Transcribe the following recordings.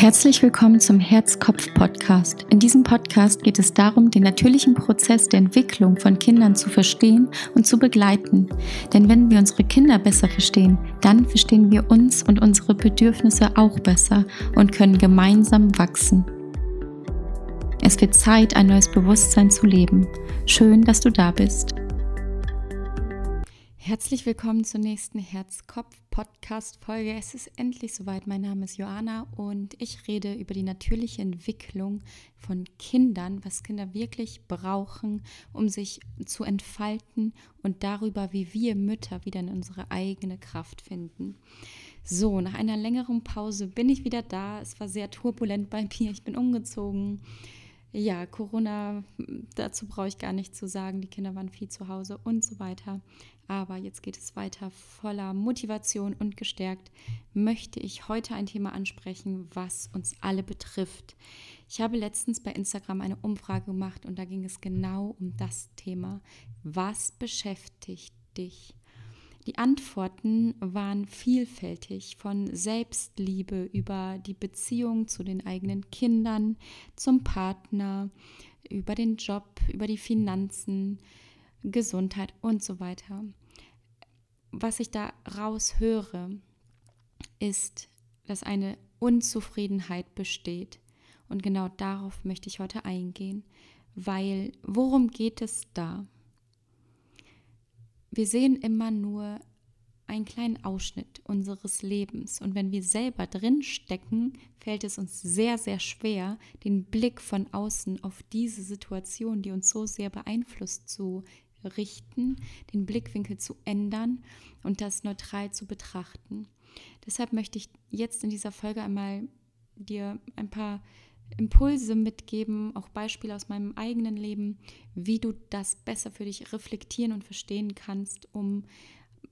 Herzlich willkommen zum Herz-Kopf-Podcast. In diesem Podcast geht es darum, den natürlichen Prozess der Entwicklung von Kindern zu verstehen und zu begleiten. Denn wenn wir unsere Kinder besser verstehen, dann verstehen wir uns und unsere Bedürfnisse auch besser und können gemeinsam wachsen. Es wird Zeit, ein neues Bewusstsein zu leben. Schön, dass du da bist. Herzlich willkommen zur nächsten Herz-Kopf-Podcast-Folge. Es ist endlich soweit. Mein Name ist Joanna und ich rede über die natürliche Entwicklung von Kindern, was Kinder wirklich brauchen, um sich zu entfalten und darüber, wie wir Mütter wieder in unsere eigene Kraft finden. So, nach einer längeren Pause bin ich wieder da. Es war sehr turbulent bei mir. Ich bin umgezogen ja, Corona, dazu brauche ich gar nicht zu sagen, die Kinder waren viel zu Hause und so weiter. Aber jetzt geht es weiter voller Motivation und gestärkt möchte ich heute ein Thema ansprechen, was uns alle betrifft. Ich habe letztens bei Instagram eine Umfrage gemacht und da ging es genau um das Thema. Was beschäftigt dich? Die Antworten waren vielfältig, von Selbstliebe über die Beziehung zu den eigenen Kindern, zum Partner, über den Job, über die Finanzen, Gesundheit und so weiter. Was ich da raushöre, ist, dass eine Unzufriedenheit besteht. Und genau darauf möchte ich heute eingehen, weil worum geht es da? Wir sehen immer nur einen kleinen Ausschnitt unseres Lebens. Und wenn wir selber drin stecken, fällt es uns sehr, sehr schwer, den Blick von außen auf diese Situation, die uns so sehr beeinflusst, zu richten, den Blickwinkel zu ändern und das neutral zu betrachten. Deshalb möchte ich jetzt in dieser Folge einmal dir ein paar Impulse mitgeben, auch Beispiele aus meinem eigenen Leben, wie du das besser für dich reflektieren und verstehen kannst, um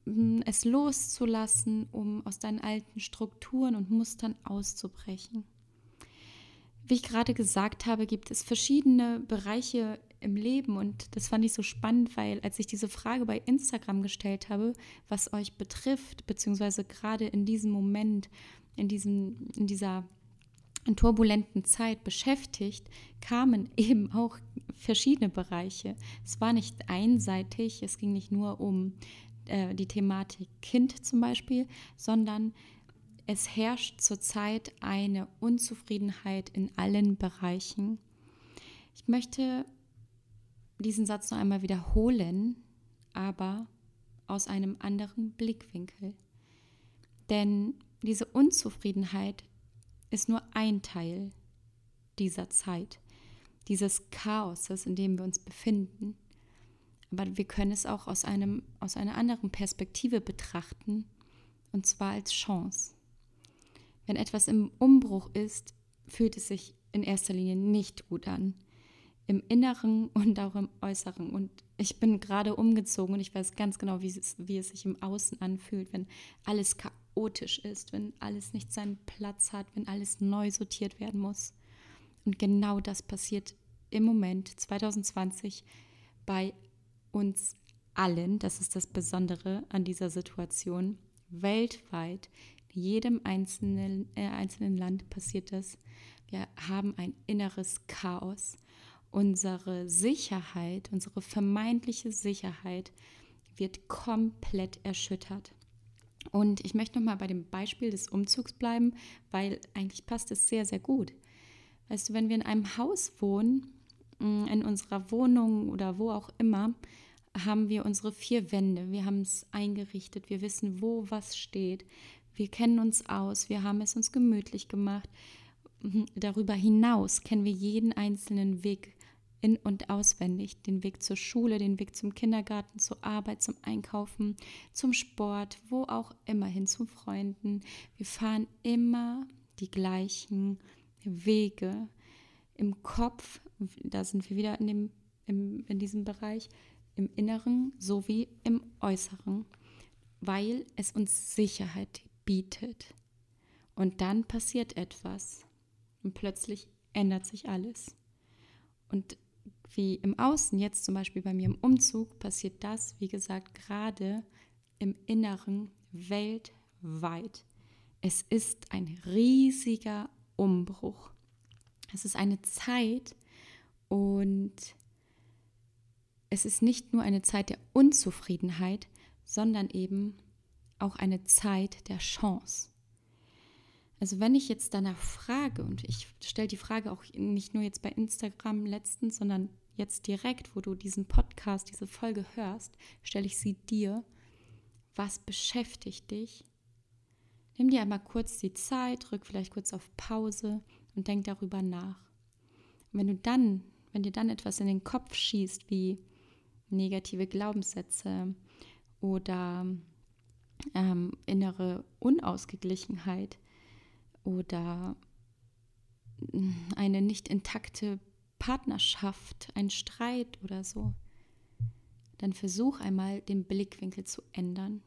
mm, es loszulassen, um aus deinen alten Strukturen und Mustern auszubrechen. Wie ich gerade gesagt habe, gibt es verschiedene Bereiche im Leben und das fand ich so spannend, weil als ich diese Frage bei Instagram gestellt habe, was euch betrifft, beziehungsweise gerade in diesem Moment, in, diesem, in dieser in turbulenten Zeit beschäftigt, kamen eben auch verschiedene Bereiche. Es war nicht einseitig, es ging nicht nur um äh, die Thematik Kind zum Beispiel, sondern es herrscht zurzeit eine Unzufriedenheit in allen Bereichen. Ich möchte diesen Satz noch einmal wiederholen, aber aus einem anderen Blickwinkel. Denn diese Unzufriedenheit ist nur ein Teil dieser Zeit, dieses Chaoses, in dem wir uns befinden. Aber wir können es auch aus, einem, aus einer anderen Perspektive betrachten, und zwar als Chance. Wenn etwas im Umbruch ist, fühlt es sich in erster Linie nicht gut an. Im Inneren und auch im Äußeren. Und ich bin gerade umgezogen und ich weiß ganz genau, wie es, wie es sich im Außen anfühlt, wenn alles chaotisch ist, wenn alles nicht seinen Platz hat, wenn alles neu sortiert werden muss. Und genau das passiert im Moment 2020 bei uns allen. Das ist das Besondere an dieser Situation. Weltweit, in jedem einzelnen, äh, einzelnen Land passiert das. Wir haben ein inneres Chaos. Unsere Sicherheit, unsere vermeintliche Sicherheit wird komplett erschüttert. Und ich möchte nochmal bei dem Beispiel des Umzugs bleiben, weil eigentlich passt es sehr, sehr gut. Weißt du, wenn wir in einem Haus wohnen, mm, in unserer Wohnung oder wo auch immer, haben wir unsere vier Wände. Wir haben es eingerichtet. Wir wissen, wo was steht. Wir kennen uns aus. Wir haben es uns gemütlich gemacht. Mhm, darüber hinaus kennen wir jeden einzelnen Weg in- und auswendig. Den Weg zur Schule, den Weg zum Kindergarten, zur Arbeit, zum Einkaufen, zum Sport, wo auch immer hin, zu Freunden. Wir fahren immer die gleichen Wege im Kopf. Da sind wir wieder in, dem, im, in diesem Bereich, im Inneren sowie im Äußeren, weil es uns Sicherheit bietet. Und dann passiert etwas und plötzlich ändert sich alles. Und wie im Außen, jetzt zum Beispiel bei mir im Umzug, passiert das, wie gesagt, gerade im Inneren weltweit. Es ist ein riesiger Umbruch. Es ist eine Zeit und es ist nicht nur eine Zeit der Unzufriedenheit, sondern eben auch eine Zeit der Chance. Also wenn ich jetzt danach frage, und ich stelle die Frage auch nicht nur jetzt bei Instagram letztens, sondern jetzt direkt, wo du diesen Podcast, diese Folge hörst, stelle ich sie dir. Was beschäftigt dich? Nimm dir einmal kurz die Zeit, drück vielleicht kurz auf Pause und denk darüber nach. Und wenn du dann, wenn dir dann etwas in den Kopf schießt, wie negative Glaubenssätze oder ähm, innere Unausgeglichenheit oder hm, eine nicht intakte Partnerschaft, ein Streit oder so, dann versuch einmal den Blickwinkel zu ändern.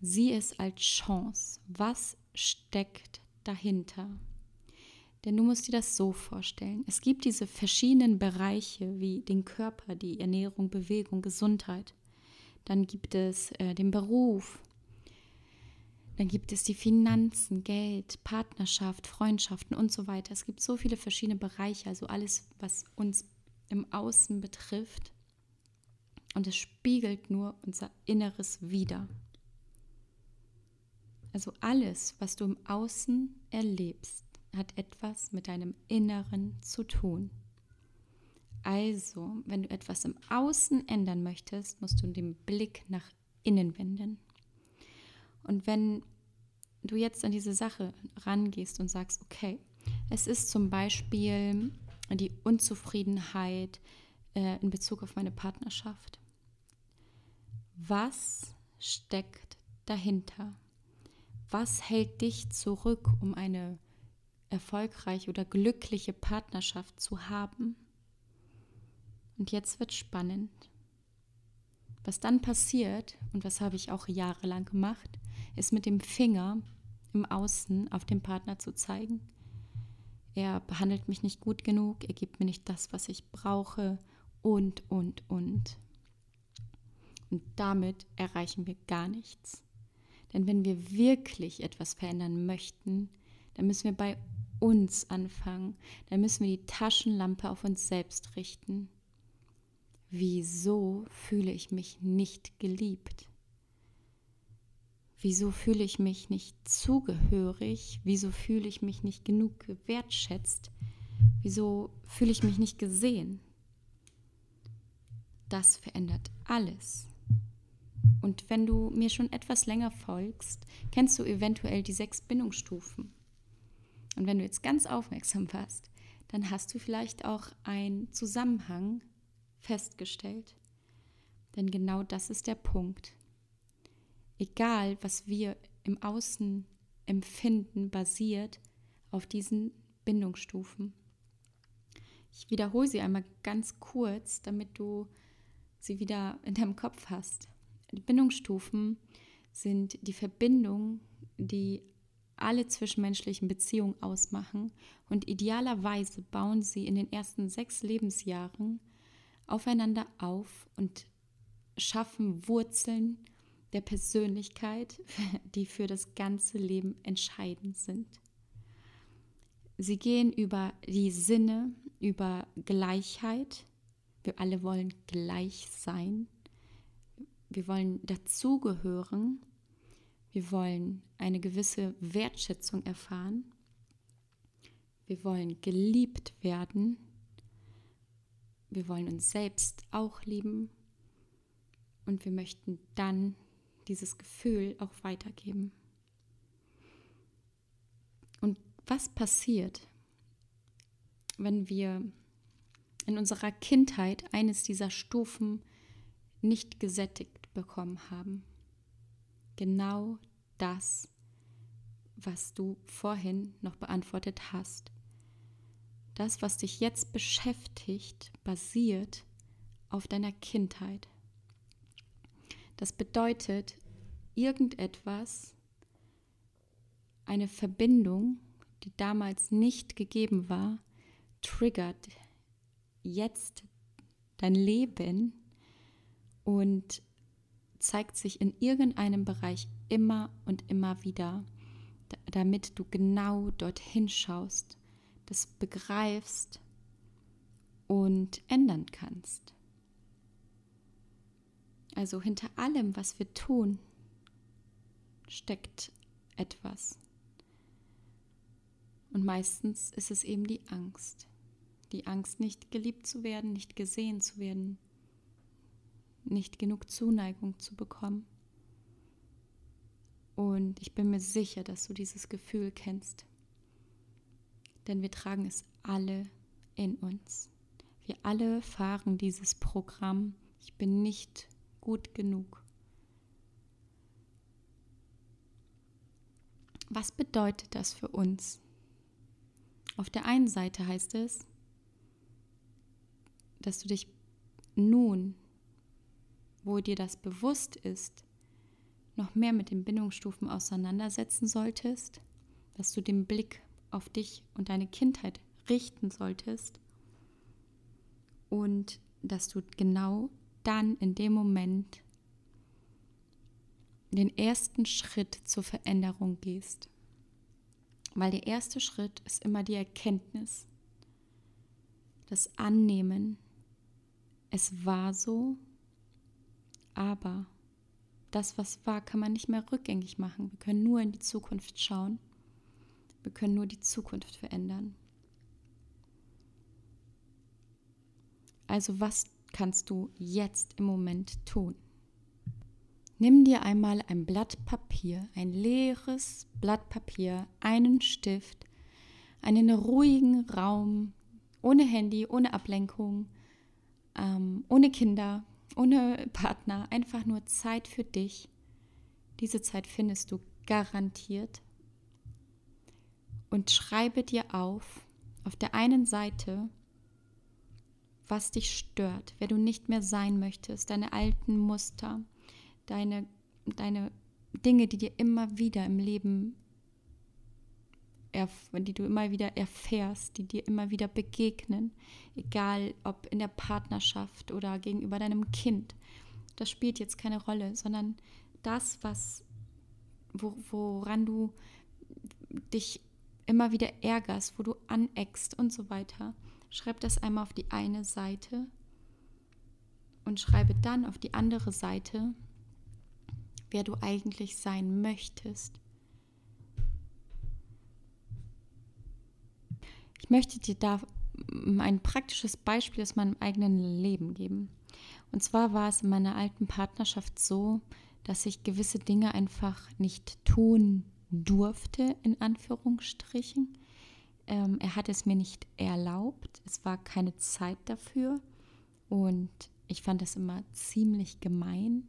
Sieh es als Chance. Was steckt dahinter? Denn du musst dir das so vorstellen. Es gibt diese verschiedenen Bereiche wie den Körper, die Ernährung, Bewegung, Gesundheit. Dann gibt es äh, den Beruf. Dann gibt es die Finanzen, Geld, Partnerschaft, Freundschaften und so weiter. Es gibt so viele verschiedene Bereiche, also alles, was uns im Außen betrifft. Und es spiegelt nur unser Inneres wider. Also alles, was du im Außen erlebst, hat etwas mit deinem Inneren zu tun. Also, wenn du etwas im Außen ändern möchtest, musst du den Blick nach innen wenden. Und wenn du jetzt an diese Sache rangehst und sagst, okay, es ist zum Beispiel die Unzufriedenheit äh, in Bezug auf meine Partnerschaft. Was steckt dahinter? Was hält dich zurück, um eine erfolgreiche oder glückliche Partnerschaft zu haben? Und jetzt wird spannend. Was dann passiert, und was habe ich auch jahrelang gemacht, ist mit dem Finger im Außen auf den Partner zu zeigen. Er behandelt mich nicht gut genug, er gibt mir nicht das, was ich brauche und, und, und. Und damit erreichen wir gar nichts. Denn wenn wir wirklich etwas verändern möchten, dann müssen wir bei uns anfangen. Dann müssen wir die Taschenlampe auf uns selbst richten. Wieso fühle ich mich nicht geliebt? Wieso fühle ich mich nicht zugehörig? Wieso fühle ich mich nicht genug gewertschätzt? Wieso fühle ich mich nicht gesehen? Das verändert alles. Und wenn du mir schon etwas länger folgst, kennst du eventuell die sechs Bindungsstufen. Und wenn du jetzt ganz aufmerksam warst, dann hast du vielleicht auch einen Zusammenhang festgestellt. Denn genau das ist der Punkt. Egal, was wir im Außen empfinden, basiert auf diesen Bindungsstufen. Ich wiederhole sie einmal ganz kurz, damit du sie wieder in deinem Kopf hast. Die Bindungsstufen sind die Verbindung, die alle zwischenmenschlichen Beziehungen ausmachen und idealerweise bauen sie in den ersten sechs Lebensjahren aufeinander auf und schaffen Wurzeln der Persönlichkeit, die für das ganze Leben entscheidend sind. Sie gehen über die Sinne, über Gleichheit. Wir alle wollen gleich sein. Wir wollen dazugehören. Wir wollen eine gewisse Wertschätzung erfahren. Wir wollen geliebt werden. Wir wollen uns selbst auch lieben. Und wir möchten dann dieses Gefühl auch weitergeben. Und was passiert, wenn wir in unserer Kindheit eines dieser Stufen nicht gesättigt bekommen haben. Genau das, was du vorhin noch beantwortet hast. Das, was dich jetzt beschäftigt, basiert auf deiner Kindheit. Das bedeutet, irgendetwas, eine Verbindung, die damals nicht gegeben war, triggert jetzt dein Leben und zeigt sich in irgendeinem Bereich immer und immer wieder. damit du genau dorthin schaust, das begreifst und ändern kannst. Also hinter allem, was wir tun, steckt etwas. Und meistens ist es eben die Angst. Die Angst, nicht geliebt zu werden, nicht gesehen zu werden, nicht genug Zuneigung zu bekommen. Und ich bin mir sicher, dass du dieses Gefühl kennst. Denn wir tragen es alle in uns. Wir alle fahren dieses Programm. Ich bin nicht gut genug. Was bedeutet das für uns? Auf der einen Seite heißt es, dass du dich nun, wo dir das bewusst ist, noch mehr mit den Bindungsstufen auseinandersetzen solltest, dass du den Blick auf dich und deine Kindheit richten solltest und dass du genau dann in dem Moment den ersten Schritt zur Veränderung gehst. Weil der erste Schritt ist immer die Erkenntnis, das Annehmen. Es war so, aber das, was war, kann man nicht mehr rückgängig machen. Wir können nur in die Zukunft schauen. Wir können nur die Zukunft verändern. Also was kannst du jetzt im Moment tun? Nimm dir einmal ein Blatt Papier, ein leeres Blatt Papier, einen Stift, einen ruhigen Raum, ohne Handy, ohne Ablenkung, ähm, ohne Kinder, ohne Partner, einfach nur Zeit für dich. Diese Zeit findest du garantiert. Und schreibe dir auf, auf der einen Seite, was dich stört, wer du nicht mehr sein möchtest, deine alten Muster, deine, deine Dinge, die dir immer wieder im Leben, die du immer wieder erfährst, die dir immer wieder begegnen, egal ob in der Partnerschaft oder gegenüber deinem Kind. Das spielt jetzt keine Rolle, sondern das, was, woran du dich immer wieder ärgerst, wo du aneckst und so weiter. Schreib das einmal auf die eine Seite und schreibe dann auf die andere Seite, wer du eigentlich sein möchtest. Ich möchte dir da ein praktisches Beispiel aus meinem eigenen Leben geben. Und zwar war es in meiner alten Partnerschaft so, dass ich gewisse Dinge einfach nicht tun durfte, in Anführungsstrichen. Ähm, er hat es mir nicht erlaubt. Es war keine Zeit dafür. Und ich fand das immer ziemlich gemein.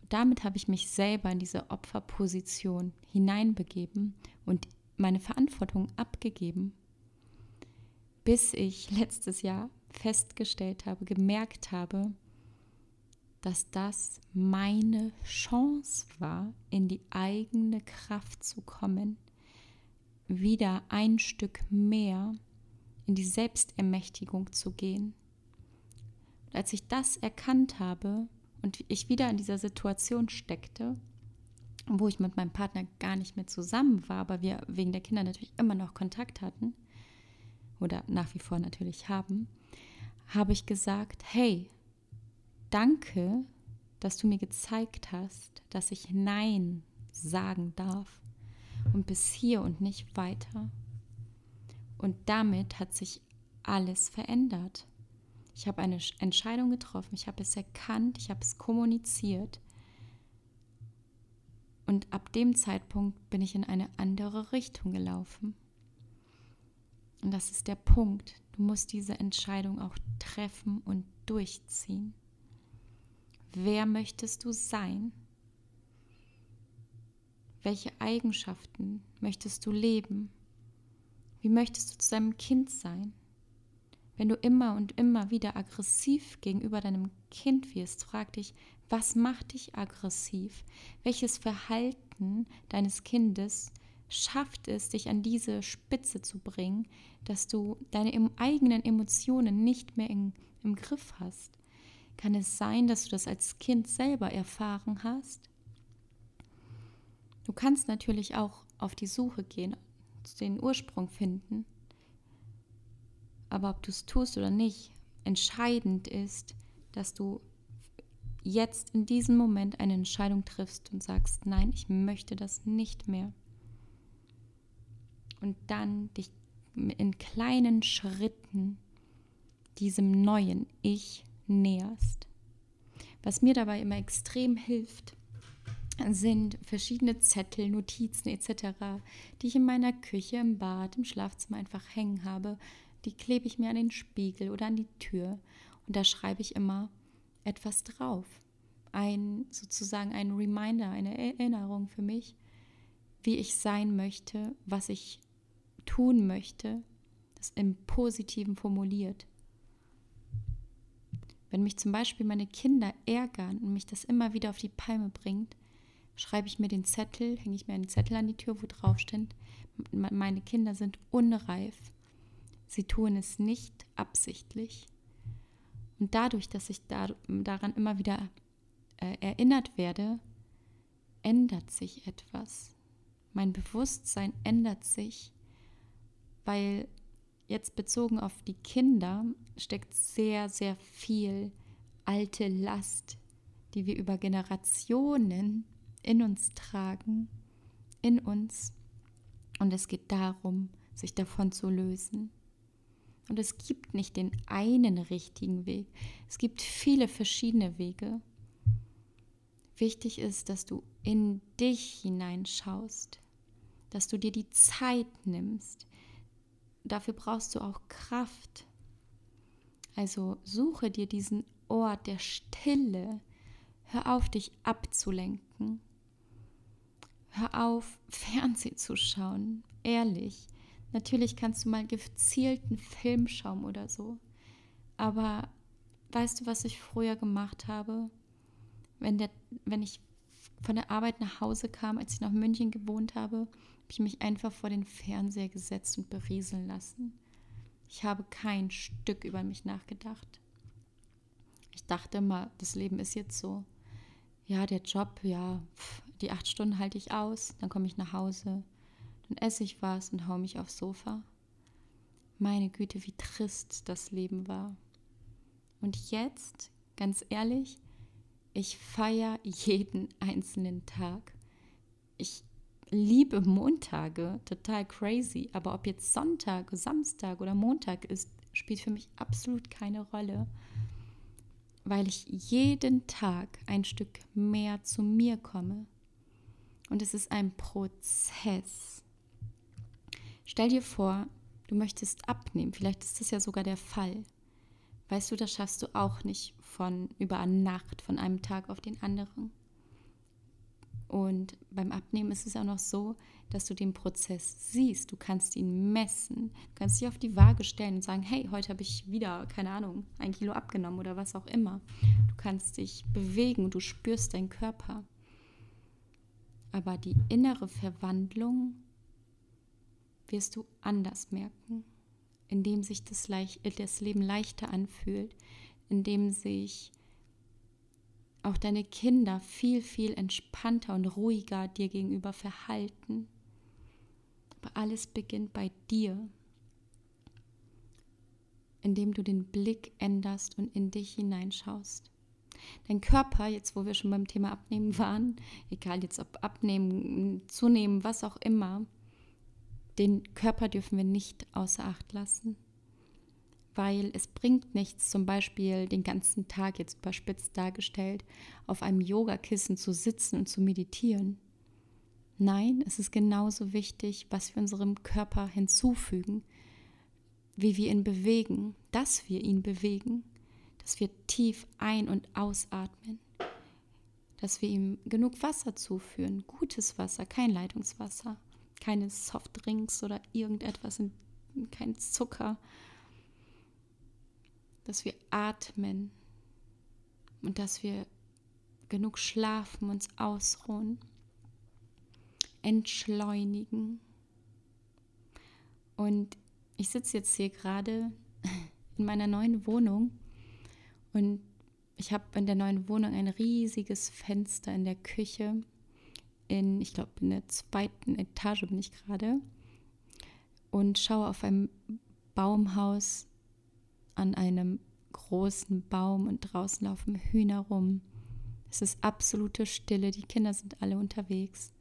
Und damit habe ich mich selber in diese Opferposition hineinbegeben und meine Verantwortung abgegeben, bis ich letztes Jahr festgestellt habe, gemerkt habe, dass das meine Chance war, in die eigene Kraft zu kommen, wieder ein Stück mehr in die Selbstermächtigung zu gehen. Und als ich das erkannt habe und ich wieder in dieser Situation steckte, wo ich mit meinem Partner gar nicht mehr zusammen war, aber wir wegen der Kinder natürlich immer noch Kontakt hatten oder nach wie vor natürlich haben, habe ich gesagt, hey, danke, dass du mir gezeigt hast, dass ich Nein sagen darf und bis hier und nicht weiter. Und damit hat sich alles verändert. Ich habe eine Entscheidung getroffen, ich habe es erkannt, ich habe es kommuniziert. Und ab dem Zeitpunkt bin ich in eine andere Richtung gelaufen. Und das ist der Punkt. Du musst diese Entscheidung auch treffen und durchziehen. Wer möchtest du sein? Welche Eigenschaften möchtest du leben? Wie möchtest du zu deinem Kind sein? Wenn du immer und immer wieder aggressiv gegenüber deinem Kind wirst, frag dich, was macht dich aggressiv? Welches Verhalten deines Kindes schafft es, dich an diese Spitze zu bringen, dass du deine eigenen Emotionen nicht mehr in, im Griff hast? Kann es sein, dass du das als Kind selber erfahren hast? Du kannst natürlich auch auf die Suche gehen, den Ursprung finden. Aber ob du es tust oder nicht, entscheidend ist, dass du jetzt in diesem Moment eine Entscheidung triffst und sagst, nein, ich möchte das nicht mehr. Und dann dich in kleinen Schritten diesem neuen Ich näherst. Was mir dabei immer extrem hilft, sind verschiedene Zettel, Notizen etc., die ich in meiner Küche, im Bad, im Schlafzimmer einfach hängen habe. Die klebe ich mir an den Spiegel oder an die Tür und da schreibe ich immer etwas drauf. Ein sozusagen ein Reminder, eine Erinnerung für mich, wie ich sein möchte, was ich tun möchte, das im Positiven formuliert. Wenn mich zum Beispiel meine Kinder ärgern und mich das immer wieder auf die Palme bringt, schreibe ich mir den Zettel, hänge ich mir einen Zettel an die Tür, wo drauf steht, meine Kinder sind unreif. Sie tun es nicht absichtlich. Und dadurch, dass ich da, daran immer wieder äh, erinnert werde, ändert sich etwas. Mein Bewusstsein ändert sich, weil jetzt bezogen auf die Kinder steckt sehr, sehr viel alte Last, die wir über Generationen in uns tragen, in uns. Und es geht darum, sich davon zu lösen. Und es gibt nicht den einen richtigen Weg. Es gibt viele verschiedene Wege. Wichtig ist, dass du in dich hineinschaust, dass du dir die Zeit nimmst, dafür brauchst du auch Kraft. Also suche dir diesen Ort der Stille. Hör auf, dich abzulenken. Hör auf, Fernsehen zu schauen. Ehrlich. Natürlich kannst du mal gezielten Film schauen oder so. Aber weißt du, was ich früher gemacht habe? Wenn, der, wenn ich von der Arbeit nach Hause kam, als ich nach München gewohnt habe, habe ich mich einfach vor den Fernseher gesetzt und berieseln lassen. Ich habe kein Stück über mich nachgedacht. Ich dachte immer, das Leben ist jetzt so. Ja, der Job, ja, die acht Stunden halte ich aus, dann komme ich nach Hause, dann esse ich was und haue mich aufs Sofa. Meine Güte, wie trist das Leben war. Und jetzt, ganz ehrlich, ich feiere jeden einzelnen Tag. Ich liebe Montage, total crazy. Aber ob jetzt Sonntag, Samstag oder Montag ist, spielt für mich absolut keine Rolle, weil ich jeden Tag ein Stück mehr zu mir komme. Und es ist ein Prozess. Stell dir vor, du möchtest abnehmen. Vielleicht ist das ja sogar der Fall. Weißt du, das schaffst du auch nicht von über Nacht, von einem Tag auf den anderen. Und beim Abnehmen ist es auch noch so, dass du den Prozess siehst. Du kannst ihn messen. Du kannst dich auf die Waage stellen und sagen, hey, heute habe ich wieder, keine Ahnung, ein Kilo abgenommen oder was auch immer. Du kannst dich bewegen, du spürst deinen Körper. Aber die innere Verwandlung wirst du anders merken, indem sich das, das Leben leichter anfühlt, indem sich auch deine Kinder viel, viel entspannter und ruhiger dir gegenüber verhalten. Aber alles beginnt bei dir, indem du den Blick änderst und in dich hineinschaust. Dein Körper, jetzt wo wir schon beim Thema Abnehmen waren, egal jetzt ob Abnehmen, Zunehmen, was auch immer, den Körper dürfen wir nicht außer Acht lassen weil es bringt nichts, zum Beispiel den ganzen Tag jetzt überspitzt dargestellt, auf einem Yogakissen zu sitzen und zu meditieren. Nein, es ist genauso wichtig, was wir unserem Körper hinzufügen, wie wir ihn bewegen, dass wir ihn bewegen, dass wir tief ein- und ausatmen, dass wir ihm genug Wasser zuführen, gutes Wasser, kein Leitungswasser, keine Softdrinks oder irgendetwas, kein Zucker, dass wir atmen und dass wir genug schlafen, uns ausruhen, entschleunigen. Und ich sitze jetzt hier gerade in meiner neuen Wohnung und ich habe in der neuen Wohnung ein riesiges Fenster in der Küche in, ich glaube, in der zweiten Etage bin ich gerade und schaue auf einem Baumhaus an einem großen Baum und draußen laufen Hühner rum. Es ist absolute Stille, die Kinder sind alle unterwegs.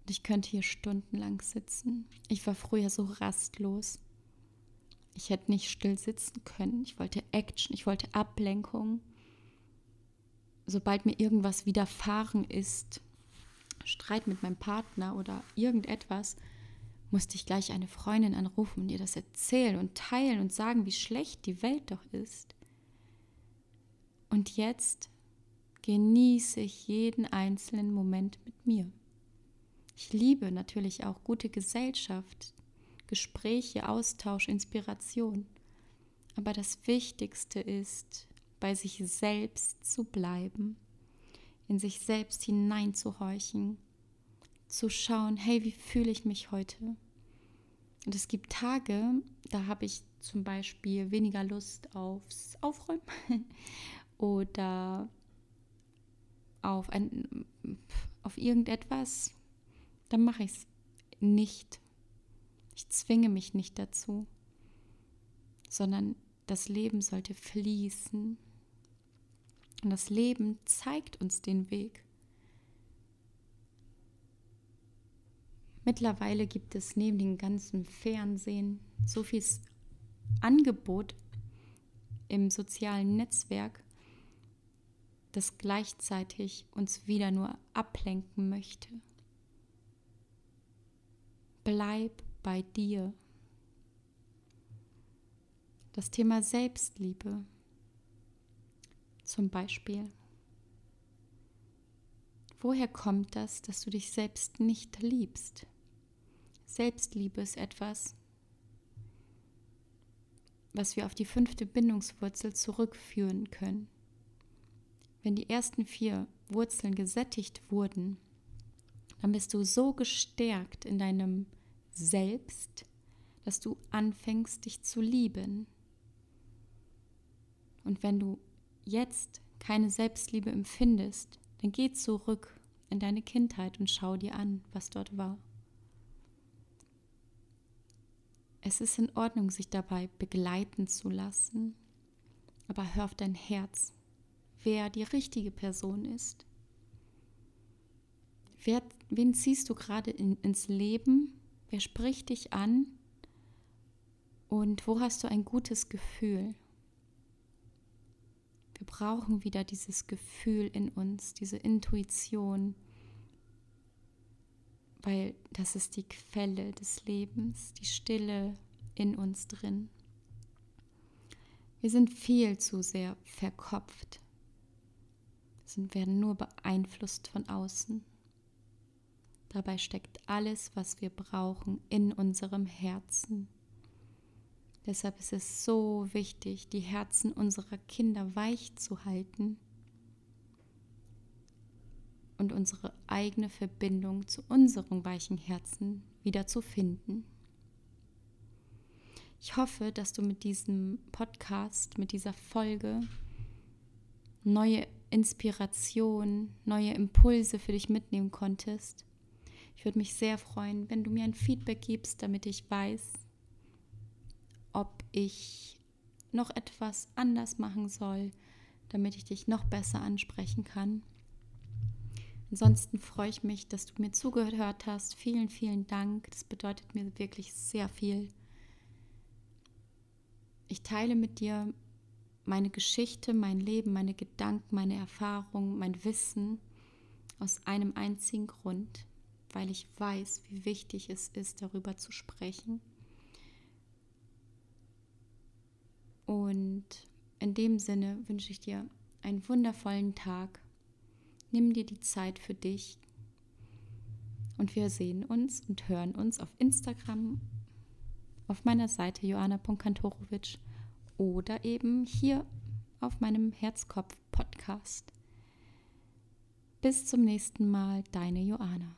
Und ich könnte hier stundenlang sitzen. Ich war früher so rastlos. Ich hätte nicht still sitzen können. Ich wollte Action, ich wollte Ablenkung. Sobald mir irgendwas widerfahren ist, Streit mit meinem Partner oder irgendetwas, musste ich gleich eine Freundin anrufen und ihr das erzählen und teilen und sagen, wie schlecht die Welt doch ist. Und jetzt genieße ich jeden einzelnen Moment mit mir. Ich liebe natürlich auch gute Gesellschaft, Gespräche, Austausch, Inspiration. Aber das Wichtigste ist, bei sich selbst zu bleiben, in sich selbst hineinzuhorchen zu schauen, hey, wie fühle ich mich heute? Und es gibt Tage, da habe ich zum Beispiel weniger Lust aufs Aufräumen oder auf, ein, auf irgendetwas, dann mache ich es nicht. Ich zwinge mich nicht dazu, sondern das Leben sollte fließen. Und das Leben zeigt uns den Weg. Mittlerweile gibt es neben dem ganzen Fernsehen so viel Angebot im sozialen Netzwerk, das gleichzeitig uns wieder nur ablenken möchte. Bleib bei dir. Das Thema Selbstliebe zum Beispiel. Woher kommt das, dass du dich selbst nicht liebst? Selbstliebe ist etwas, was wir auf die fünfte Bindungswurzel zurückführen können. Wenn die ersten vier Wurzeln gesättigt wurden, dann bist du so gestärkt in deinem Selbst, dass du anfängst, dich zu lieben. Und wenn du jetzt keine Selbstliebe empfindest, dann geh zurück in deine Kindheit und schau dir an, was dort war. Es ist in Ordnung, sich dabei begleiten zu lassen, aber hör auf dein Herz, wer die richtige Person ist. Wer, wen ziehst du gerade in, ins Leben? Wer spricht dich an? Und wo hast du ein gutes Gefühl? Wir brauchen wieder dieses Gefühl in uns, diese Intuition, weil das ist die Quelle des Lebens, die Stille in uns drin. Wir sind viel zu sehr verkopft, sind, werden nur beeinflusst von außen. Dabei steckt alles, was wir brauchen, in unserem Herzen. Deshalb ist es so wichtig, die Herzen unserer Kinder weich zu halten und unsere eigene Verbindung zu unserem weichen Herzen wieder zu finden. Ich hoffe, dass du mit diesem Podcast, mit dieser Folge neue Inspiration, neue Impulse für dich mitnehmen konntest. Ich würde mich sehr freuen, wenn du mir ein Feedback gibst, damit ich weiß, ob ich noch etwas anders machen soll, damit ich dich noch besser ansprechen kann. Ansonsten freue ich mich, dass du mir zugehört hast. Vielen, vielen Dank. Das bedeutet mir wirklich sehr viel. Ich teile mit dir meine Geschichte, mein Leben, meine Gedanken, meine Erfahrungen, mein Wissen aus einem einzigen Grund, weil ich weiß, wie wichtig es ist, darüber zu sprechen. Und in dem Sinne wünsche ich dir einen wundervollen Tag Nimm dir die Zeit für dich. Und wir sehen uns und hören uns auf Instagram, auf meiner Seite joanna.kantorovic oder eben hier auf meinem Herzkopf-Podcast. Bis zum nächsten Mal, deine Joanna.